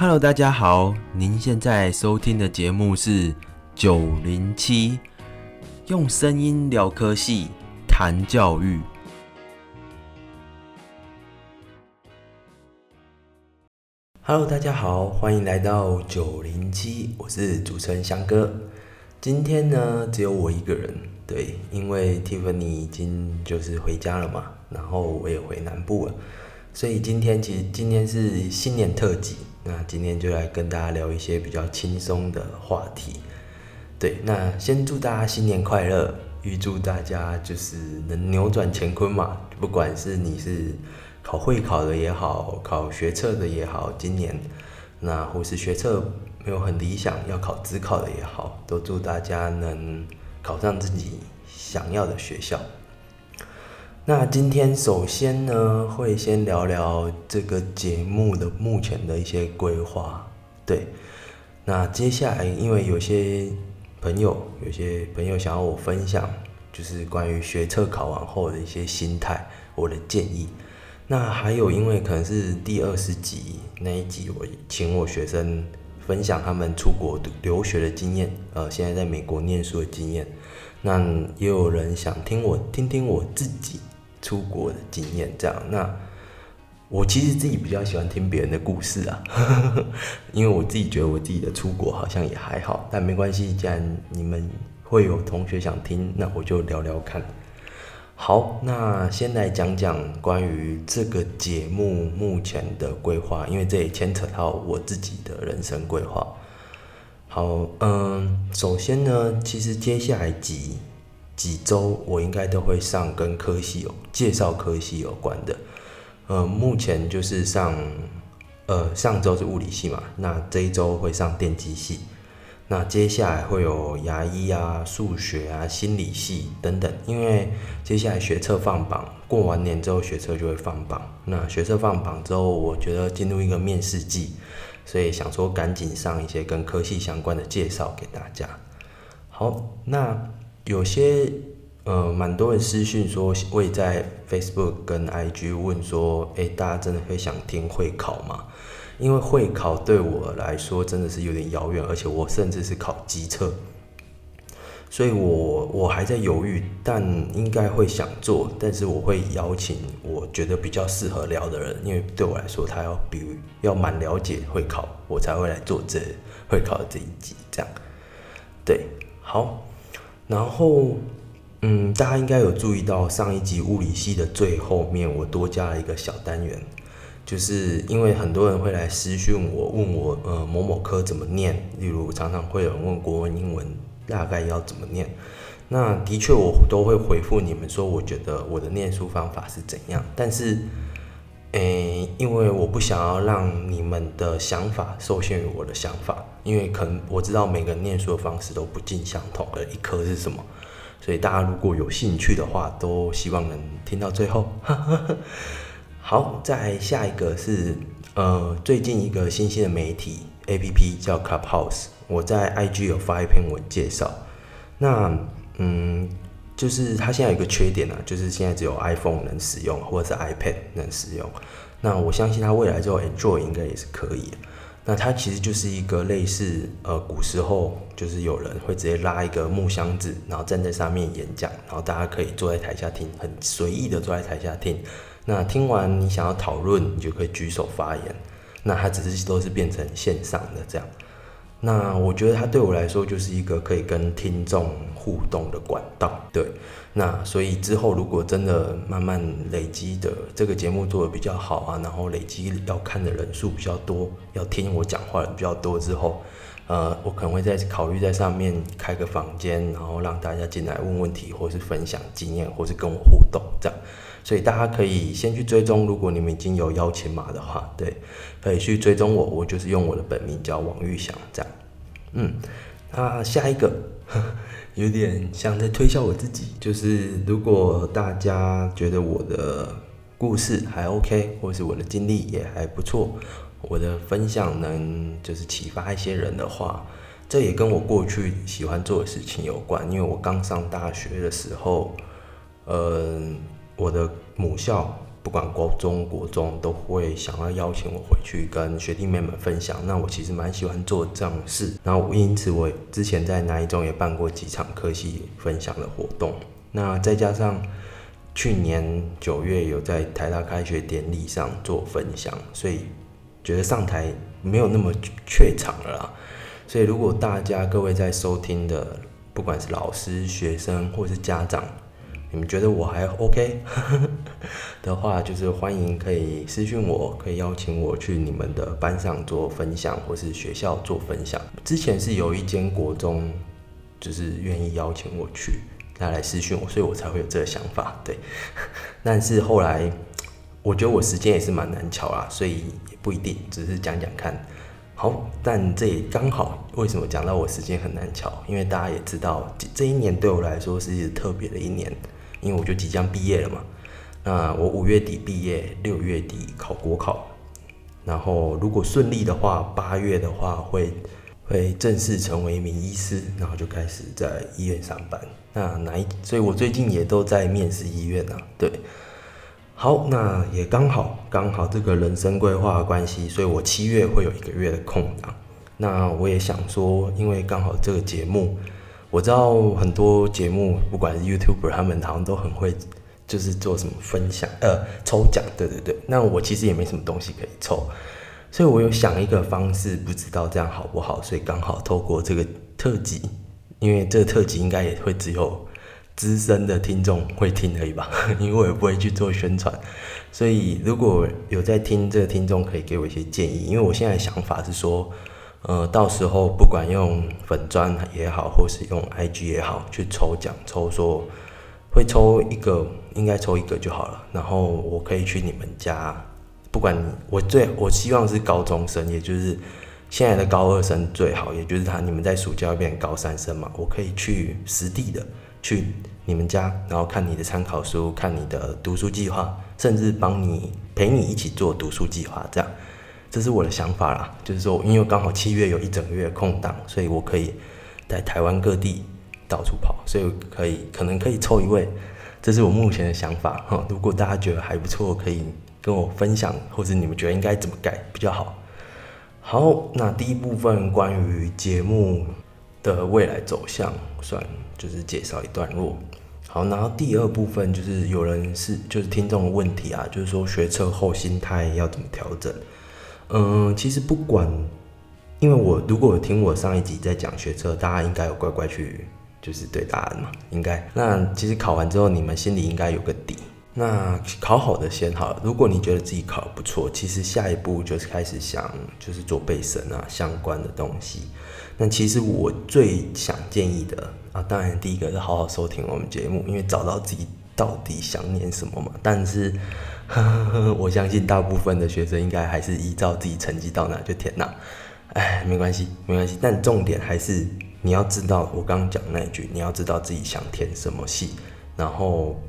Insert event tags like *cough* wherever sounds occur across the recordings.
Hello，大家好，您现在收听的节目是九零七，用声音聊科系，谈教育。Hello，大家好，欢迎来到九零七，我是主持人翔哥。今天呢，只有我一个人，对，因为 Tiffany 已经就是回家了嘛，然后我也回南部了，所以今天其实今天是新年特辑，那今天就来跟大家聊一些比较轻松的话题。对，那先祝大家新年快乐，预祝大家就是能扭转乾坤嘛，不管是你是。考会考的也好，考学测的也好，今年那或是学测没有很理想，要考自考的也好，都祝大家能考上自己想要的学校。那今天首先呢，会先聊聊这个节目的目前的一些规划。对，那接下来因为有些朋友，有些朋友想要我分享，就是关于学测考完后的一些心态，我的建议。那还有，因为可能是第二十集那一集，我请我学生分享他们出国留学的经验，呃，现在在美国念书的经验。那也有人想听我听听我自己出国的经验，这样。那我其实自己比较喜欢听别人的故事啊，*laughs* 因为我自己觉得我自己的出国好像也还好，但没关系，既然你们会有同学想听，那我就聊聊看。好，那先来讲讲关于这个节目目前的规划，因为这也牵扯到我自己的人生规划。好，嗯，首先呢，其实接下来几几周我应该都会上跟科系有介绍科系有关的。呃，目前就是上，呃，上周是物理系嘛，那这一周会上电机系。那接下来会有牙医啊、数学啊、心理系等等，因为接下来学测放榜，过完年之后学测就会放榜。那学测放榜之后，我觉得进入一个面试季，所以想说赶紧上一些跟科系相关的介绍给大家。好，那有些呃蛮多人私讯说会在 Facebook 跟 IG 问说，诶，大家真的会想听会考吗？因为会考对我来说真的是有点遥远，而且我甚至是考机测，所以我我还在犹豫，但应该会想做，但是我会邀请我觉得比较适合聊的人，因为对我来说他要比要蛮了解会考，我才会来做这会考这一集，这样，对，好，然后嗯，大家应该有注意到上一集物理系的最后面，我多加了一个小单元。就是因为很多人会来私讯我，问我呃某某科怎么念，例如常常会有人问国文、英文大概要怎么念，那的确我都会回复你们说，我觉得我的念书方法是怎样，但是，诶，因为我不想要让你们的想法受限于我的想法，因为可能我知道每个人念书的方式都不尽相同，而一科是什么，所以大家如果有兴趣的话，都希望能听到最后。*laughs* 好，再下一个是，呃，最近一个新兴的媒体 A P P 叫 Clubhouse，我在 I G 有发一篇文介绍。那，嗯，就是它现在有一个缺点呢，就是现在只有 iPhone 能使用，或者是 iPad 能使用。那我相信它未来之后 Android 应该也是可以。那它其实就是一个类似，呃，古时候就是有人会直接拉一个木箱子，然后站在上面演讲，然后大家可以坐在台下听，很随意的坐在台下听。那听完你想要讨论，你就可以举手发言。那它只是都是变成线上的这样。那我觉得它对我来说就是一个可以跟听众互动的管道。对，那所以之后如果真的慢慢累积的这个节目做的比较好啊，然后累积要看的人数比较多，要听我讲话的比较多之后，呃，我可能会再考虑在上面开个房间，然后让大家进来问问题，或是分享经验，或是跟我互动这样。所以大家可以先去追踪，如果你们已经有邀请码的话，对，可以去追踪我，我就是用我的本名叫王玉祥，这样。嗯，那下一个 *laughs* 有点像在推销我自己，就是如果大家觉得我的故事还 OK，或是我的经历也还不错，我的分享能就是启发一些人的话，这也跟我过去喜欢做的事情有关，因为我刚上大学的时候，嗯。我的母校不管国中、国中都会想要邀请我回去跟学弟妹们分享。那我其实蛮喜欢做这样事，然后因此我之前在南一中也办过几场科系分享的活动。那再加上去年九月有在台大开学典礼上做分享，所以觉得上台没有那么怯场了啦。所以如果大家各位在收听的，不管是老师、学生或是家长，你们觉得我还 OK *laughs* 的话，就是欢迎可以私信我，可以邀请我去你们的班上做分享，或是学校做分享。之前是有一间国中，就是愿意邀请我去，他来私讯我，所以我才会有这个想法。对，*laughs* 但是后来我觉得我时间也是蛮难巧啦，所以也不一定，只是讲讲看。好，但这也刚好，为什么讲到我时间很难巧？因为大家也知道，这一年对我来说是一特别的一年。因为我就即将毕业了嘛，那我五月底毕业，六月底考国考，然后如果顺利的话，八月的话会会正式成为一名医师，然后就开始在医院上班。那哪一？所以我最近也都在面试医院啊。对，好，那也刚好刚好这个人生规划的关系，所以我七月会有一个月的空档。那我也想说，因为刚好这个节目。我知道很多节目，不管是 YouTuber，他们好像都很会，就是做什么分享，呃，抽奖，对对对。那我其实也没什么东西可以抽，所以我有想一个方式，不知道这样好不好，所以刚好透过这个特辑，因为这个特辑应该也会只有资深的听众会听而已吧，*laughs* 因为我也不会去做宣传，所以如果有在听这个听众，可以给我一些建议，因为我现在的想法是说。呃，到时候不管用粉砖也好，或是用 IG 也好，去抽奖抽说会抽一个，应该抽一个就好了。然后我可以去你们家，不管我最我希望是高中生，也就是现在的高二生最好，也就是他你们在暑假变高三生嘛，我可以去实地的去你们家，然后看你的参考书，看你的读书计划，甚至帮你陪你一起做读书计划，这样。这是我的想法啦，就是说，因为刚好七月有一整个月空档，所以我可以在台湾各地到处跑，所以可以可能可以抽一位，这是我目前的想法哈。如果大家觉得还不错，可以跟我分享，或者你们觉得应该怎么改比较好。好，那第一部分关于节目的未来走向，算就是介绍一段落。好，然后第二部分就是有人是就是听众的问题啊，就是说学车后心态要怎么调整。嗯，其实不管，因为我如果听我上一集在讲学车，大家应该有乖乖去就是对答案嘛，应该。那其实考完之后，你们心里应该有个底。那考好的先好，如果你觉得自己考的不错，其实下一步就是开始想就是做备审啊相关的东西。那其实我最想建议的啊，当然第一个是好好收听我们节目，因为找到自己到底想念什么嘛。但是。呵呵呵我相信大部分的学生应该还是依照自己成绩到哪就填哪，哎，没关系，没关系。但重点还是你要知道我刚刚讲那一句，你要知道自己想填什么系，然后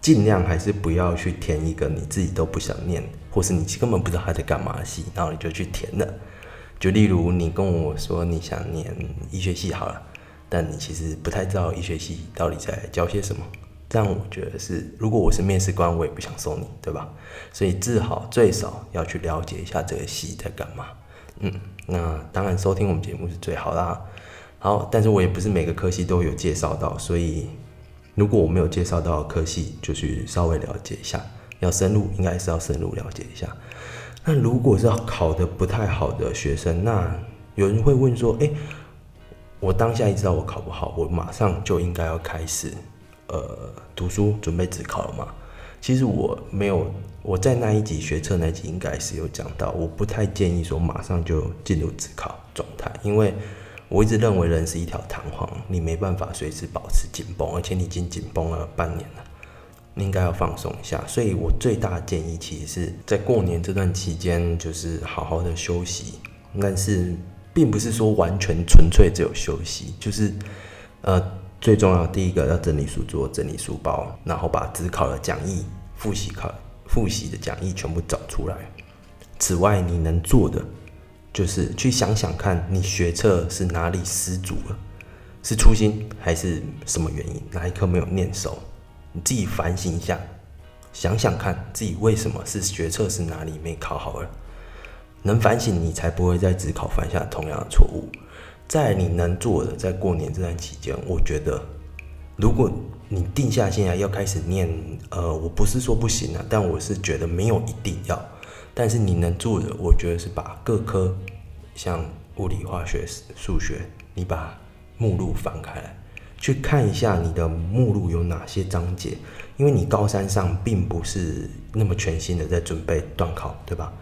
尽量还是不要去填一个你自己都不想念，或是你根本不知道他在干嘛的系，然后你就去填了。就例如你跟我说你想念医学系好了，但你其实不太知道医学系到底在教些什么。这样我觉得是，如果我是面试官，我也不想收你，对吧？所以至少最少要去了解一下这个系在干嘛。嗯，那当然收听我们节目是最好啦。好，但是我也不是每个科系都有介绍到，所以如果我没有介绍到科系，就去稍微了解一下。要深入，应该是要深入了解一下。那如果是考的不太好的学生，那有人会问说：，哎，我当下一知道我考不好，我马上就应该要开始。呃，读书准备自考了嘛？其实我没有，我在那一集学测那集应该是有讲到，我不太建议说马上就进入自考状态，因为我一直认为人是一条弹簧，你没办法随时保持紧绷，而且你已经紧绷了半年了，你应该要放松一下。所以我最大的建议其实是在过年这段期间，就是好好的休息，但是并不是说完全纯粹只有休息，就是呃。最重要，第一个要整理书桌、整理书包，然后把只考的讲义、复习考、复习的讲义全部找出来。此外，你能做的就是去想想看，你学测是哪里失足了，是初心还是什么原因？哪一科没有念熟？你自己反省一下，想想看自己为什么是学测是哪里没考好了，能反省你才不会在自考犯下同样的错误。在你能做的，在过年这段期间，我觉得如果你定下心来要开始念，呃，我不是说不行啊，但我是觉得没有一定要。但是你能做的，我觉得是把各科像物理、化学、数学，你把目录翻开来。去看一下你的目录有哪些章节，因为你高三上并不是那么全新的在准备段考，对吧？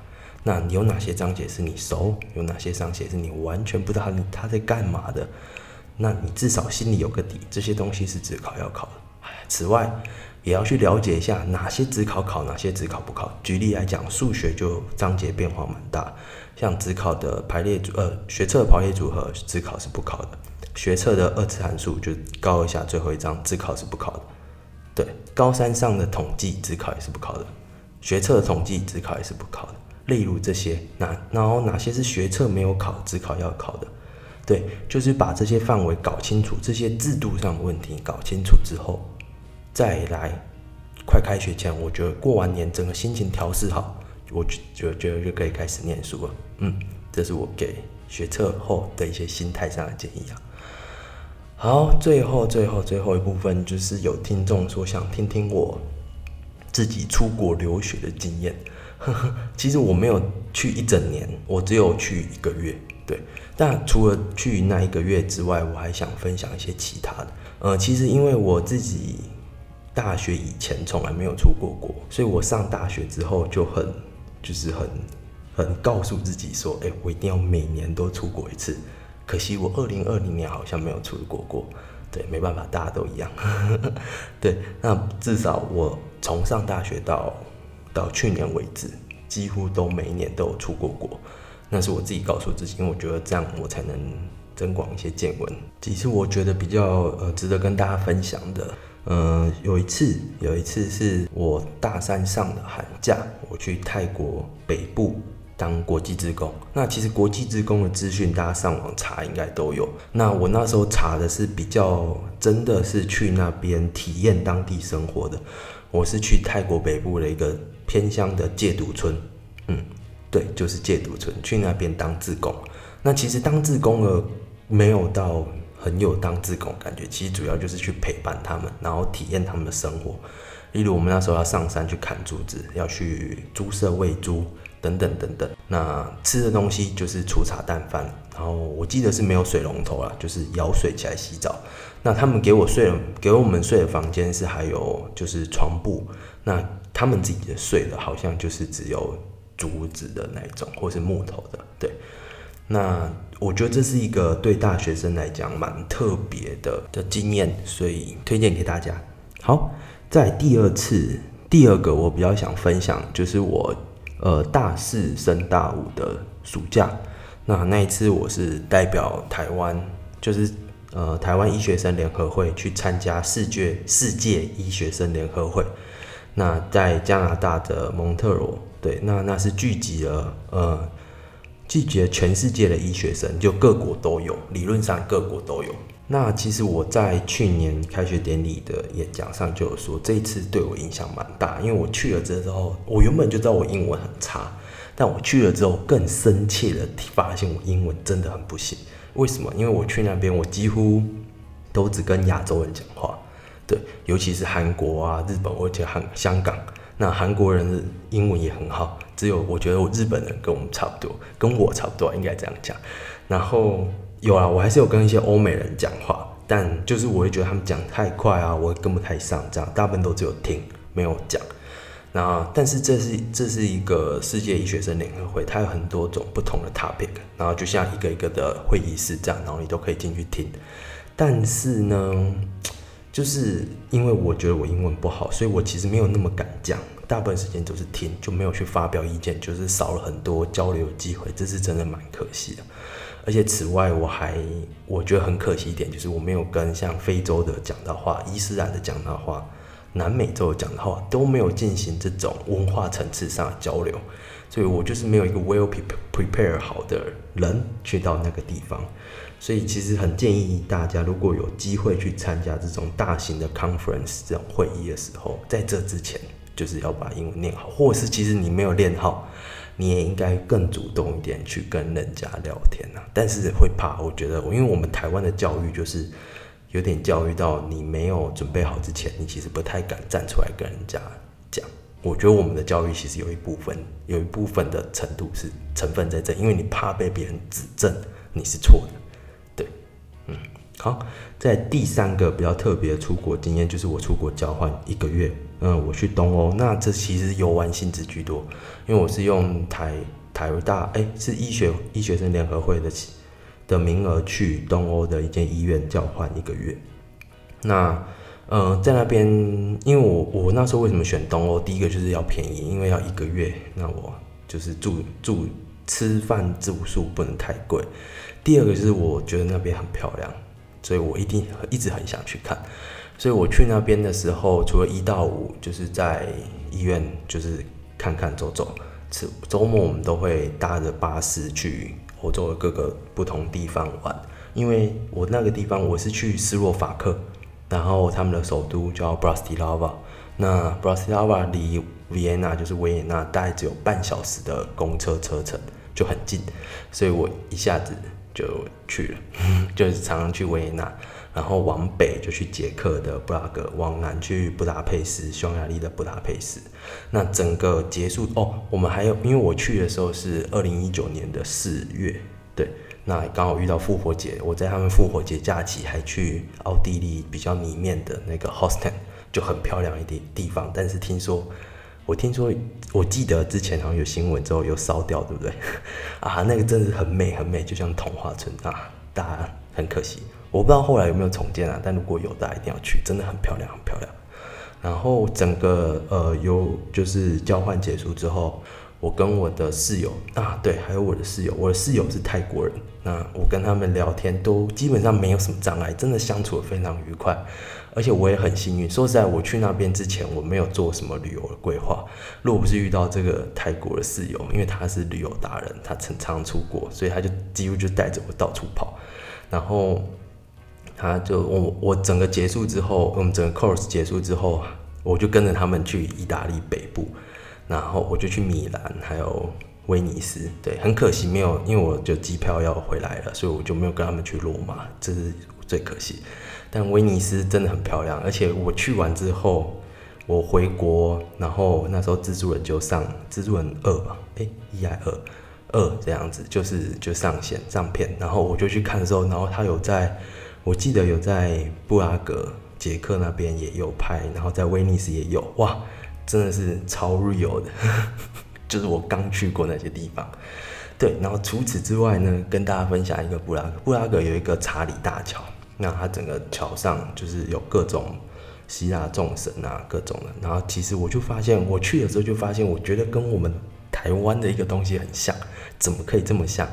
那你有哪些章节是你熟？有哪些章节是你完全不知道他他在干嘛的？那你至少心里有个底，这些东西是只考要考的。此外，也要去了解一下哪些只考考，哪些只考不考。举例来讲，数学就章节变化蛮大，像只考的排列组，呃，学测的排列组合只考是不考的。学测的二次函数就高一下，最后一章自考是不考的。对，高三上的统计自考也是不考的，学测的统计自考也是不考的。例如这些，哪然后哪些是学测没有考，只考要考的？对，就是把这些范围搞清楚，这些制度上的问题搞清楚之后，再来快开学前，我觉得过完年整个心情调试好，我就觉得就可以开始念书了。嗯，这是我给学测后的一些心态上的建议啊。好，最后最后最后一部分就是有听众说想听听我自己出国留学的经验。*laughs* 其实我没有去一整年，我只有去一个月。对，但除了去那一个月之外，我还想分享一些其他的。呃，其实因为我自己大学以前从来没有出过国，所以我上大学之后就很就是很很告诉自己说，哎，我一定要每年都出国一次。可惜我二零二零年好像没有出国过，对，没办法，大家都一样。*laughs* 对，那至少我从上大学到到去年为止，几乎都每一年都有出过国。那是我自己告诉自己，因为我觉得这样我才能增广一些见闻。几次我觉得比较呃值得跟大家分享的，呃，有一次有一次是我大三上的寒假，我去泰国北部。当国际职工，那其实国际职工的资讯，大家上网查应该都有。那我那时候查的是比较真的是去那边体验当地生活的。我是去泰国北部的一个偏乡的戒毒村，嗯，对，就是戒毒村，去那边当志工。那其实当志工的没有到很有当志工感觉，其实主要就是去陪伴他们，然后体验他们的生活。例如我们那时候要上山去砍竹子，要去猪舍喂猪。等等等等，那吃的东西就是粗茶淡饭，然后我记得是没有水龙头啦，就是舀水起来洗澡。那他们给我睡了，给我们睡的房间是还有就是床布，那他们自己的睡的好像就是只有竹子的那种，或是木头的。对，那我觉得这是一个对大学生来讲蛮特别的的经验，所以推荐给大家。好，在第二次，第二个我比较想分享就是我。呃，大四升大五的暑假，那那一次我是代表台湾，就是呃台湾医学生联合会去参加世界世界医学生联合会。那在加拿大的蒙特罗，对，那那是聚集了呃聚集了全世界的医学生，就各国都有，理论上各国都有。那其实我在去年开学典礼的演讲上就有说，这一次对我影响蛮大，因为我去了之后，我原本就知道我英文很差，但我去了之后更深切的发现我英文真的很不行。为什么？因为我去那边，我几乎都只跟亚洲人讲话，对，尤其是韩国啊、日本或者韩香港，那韩国人的英文也很好，只有我觉得我日本人跟我们差不多，跟我差不多应该这样讲，然后。有啊，我还是有跟一些欧美人讲话，但就是我会觉得他们讲太快啊，我跟不太上，这样大部分都只有听没有讲。那但是这是这是一个世界医学生联合会，它有很多种不同的 topic，然后就像一个一个的会议室这样，然后你都可以进去听。但是呢，就是因为我觉得我英文不好，所以我其实没有那么敢讲，大部分时间都是听，就没有去发表意见，就是少了很多交流机会，这是真的蛮可惜的。而且此外，我还我觉得很可惜一点，就是我没有跟像非洲的讲到话、伊斯兰的讲到话、南美洲讲到话都没有进行这种文化层次上的交流，所以我就是没有一个 well prepare 好的人去到那个地方。所以其实很建议大家，如果有机会去参加这种大型的 conference 这种会议的时候，在这之前就是要把英文念好，或是其实你没有练好，你也应该更主动一点去跟人家聊天啊。但是会怕，我觉得，因为我们台湾的教育就是有点教育到你没有准备好之前，你其实不太敢站出来跟人家讲。我觉得我们的教育其实有一部分，有一部分的程度是成分在这，因为你怕被别人指正你是错的。好，在第三个比较特别的出国经验，就是我出国交换一个月。嗯，我去东欧，那这其实游玩性质居多，因为我是用台台大，哎，是医学医学生联合会的的名额去东欧的一间医院交换一个月。那，呃，在那边，因为我我那时候为什么选东欧？第一个就是要便宜，因为要一个月，那我就是住住吃饭住宿不能太贵。第二个就是我觉得那边很漂亮，所以我一定一直很想去看。所以我去那边的时候，除了一到五就是在医院，就是看看走走。周周末我们都会搭着巴士去欧洲的各个不同地方玩。因为我那个地方我是去斯洛伐克，然后他们的首都叫 Bratislava。那 Bratislava 离维也纳就是维也纳大概只有半小时的公车车程，就很近。所以我一下子就去了，*laughs* 就是常常去维也纳。然后往北就去捷克的布拉格，往南去布达佩斯，匈牙利的布达佩斯。那整个结束哦，我们还有，因为我去的时候是二零一九年的四月，对，那刚好遇到复活节，我在他们复活节假期还去奥地利比较里面的那个 h o s t e n 就很漂亮一点地方。但是听说，我听说，我记得之前好像有新闻之后又烧掉，对不对？*laughs* 啊，那个真的很美，很美，就像童话村啊，大家很可惜。我不知道后来有没有重建啊，但如果有，大家一定要去，真的很漂亮，很漂亮。然后整个呃，有就是交换结束之后，我跟我的室友啊，对，还有我的室友，我的室友是泰国人，那我跟他们聊天都基本上没有什么障碍，真的相处的非常愉快。而且我也很幸运，说实在，我去那边之前我没有做什么旅游的规划，如果不是遇到这个泰国的室友，因为他是旅游达人，他常常出国，所以他就几乎就带着我到处跑，然后。他就我我整个结束之后，我们整个 course 结束之后，我就跟着他们去意大利北部，然后我就去米兰，还有威尼斯。对，很可惜没有，因为我就机票要回来了，所以我就没有跟他们去罗马，这是最可惜。但威尼斯真的很漂亮，而且我去完之后，我回国，然后那时候蜘蛛人就上蜘蛛人二吧，哎，一还二二这样子，就是就上线上片，然后我就去看的时候，然后他有在。我记得有在布拉格、捷克那边也有拍，然后在威尼斯也有，哇，真的是超 real 的，*laughs* 就是我刚去过那些地方。对，然后除此之外呢，跟大家分享一个布拉格，布拉格有一个查理大桥，那它整个桥上就是有各种希腊众神啊，各种的。然后其实我就发现，我去的时候就发现，我觉得跟我们台湾的一个东西很像，怎么可以这么像？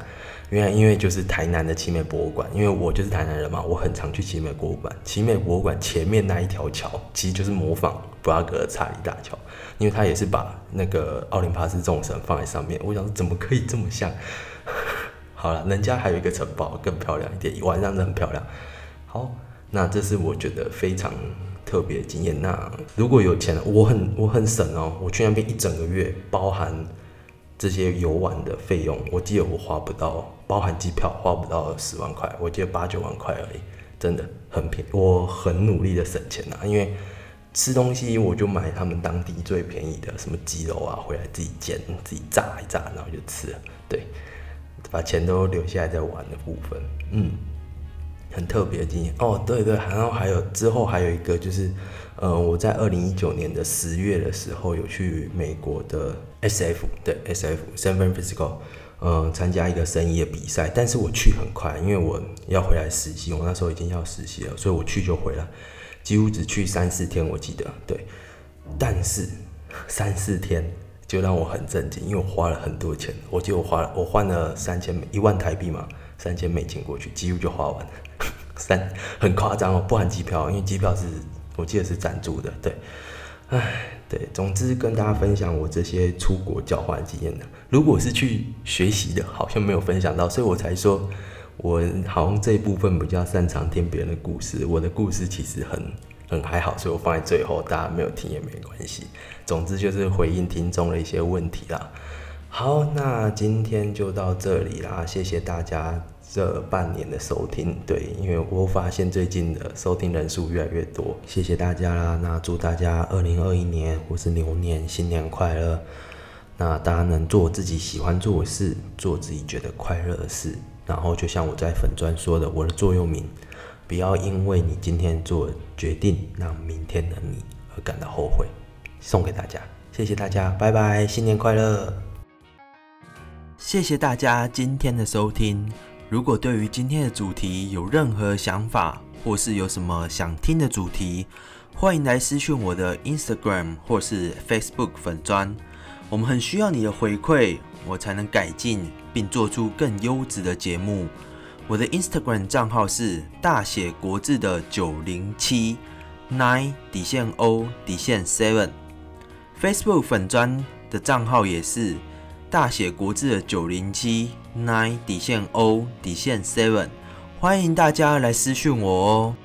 原来因为就是台南的奇美博物馆，因为我就是台南人嘛，我很常去奇美博物馆。奇美博物馆前面那一条桥，其实就是模仿布拉格的查理大桥，因为它也是把那个奥林帕斯众神放在上面。我想说，怎么可以这么像？*laughs* 好了，人家还有一个城堡更漂亮一点，晚上真很漂亮。好，那这是我觉得非常特别的经验。那如果有钱，我很我很省哦，我去那边一整个月，包含。这些游玩的费用，我记得我花不到，包含机票花不到十万块，我记得八九万块而已，真的很便宜。我很努力的省钱呐，因为吃东西我就买他们当地最便宜的，什么鸡肉啊，回来自己煎、自己炸一炸，然后就吃了。对，把钱都留下来在玩的部分，嗯，很特别的经验。哦，对对，然后还有之后还有一个就是。呃，我在二零一九年的十月的时候有去美国的 S F 对 S F San Francisco，呃，参加一个生意的比赛，但是我去很快，因为我要回来实习，我那时候已经要实习了，所以我去就回来，几乎只去三四天，我记得对，但是三四天就让我很震惊，因为我花了很多钱，我记得我花了我换了三千一万台币嘛，三千美金过去，几乎就花完了，*laughs* 三很夸张哦，不含机票，因为机票是。我记得是赞助的，对，唉，对，总之跟大家分享我这些出国交换经验的。如果是去学习的，好像没有分享到，所以我才说，我好像这一部分比较擅长听别人的故事。我的故事其实很很还好，所以我放在最后，大家没有听也没关系。总之就是回应听众的一些问题啦。好，那今天就到这里啦，谢谢大家这半年的收听。对，因为我发现最近的收听人数越来越多，谢谢大家啦。那祝大家二零二一年或是牛年新年快乐。那大家能做自己喜欢做的事，做自己觉得快乐的事。然后就像我在粉砖说的，我的座右铭：不要因为你今天做决定，让明天的你而感到后悔。送给大家，谢谢大家，拜拜，新年快乐。谢谢大家今天的收听。如果对于今天的主题有任何想法，或是有什么想听的主题，欢迎来私讯我的 Instagram 或是 Facebook 粉砖。我们很需要你的回馈，我才能改进并做出更优质的节目。我的 Instagram 账号是大写国字的九零七 nine 底线 O 底线 seven。Facebook 粉砖的账号也是。大写国字的九零七 nine 底线 O 底线 seven，欢迎大家来私讯我哦。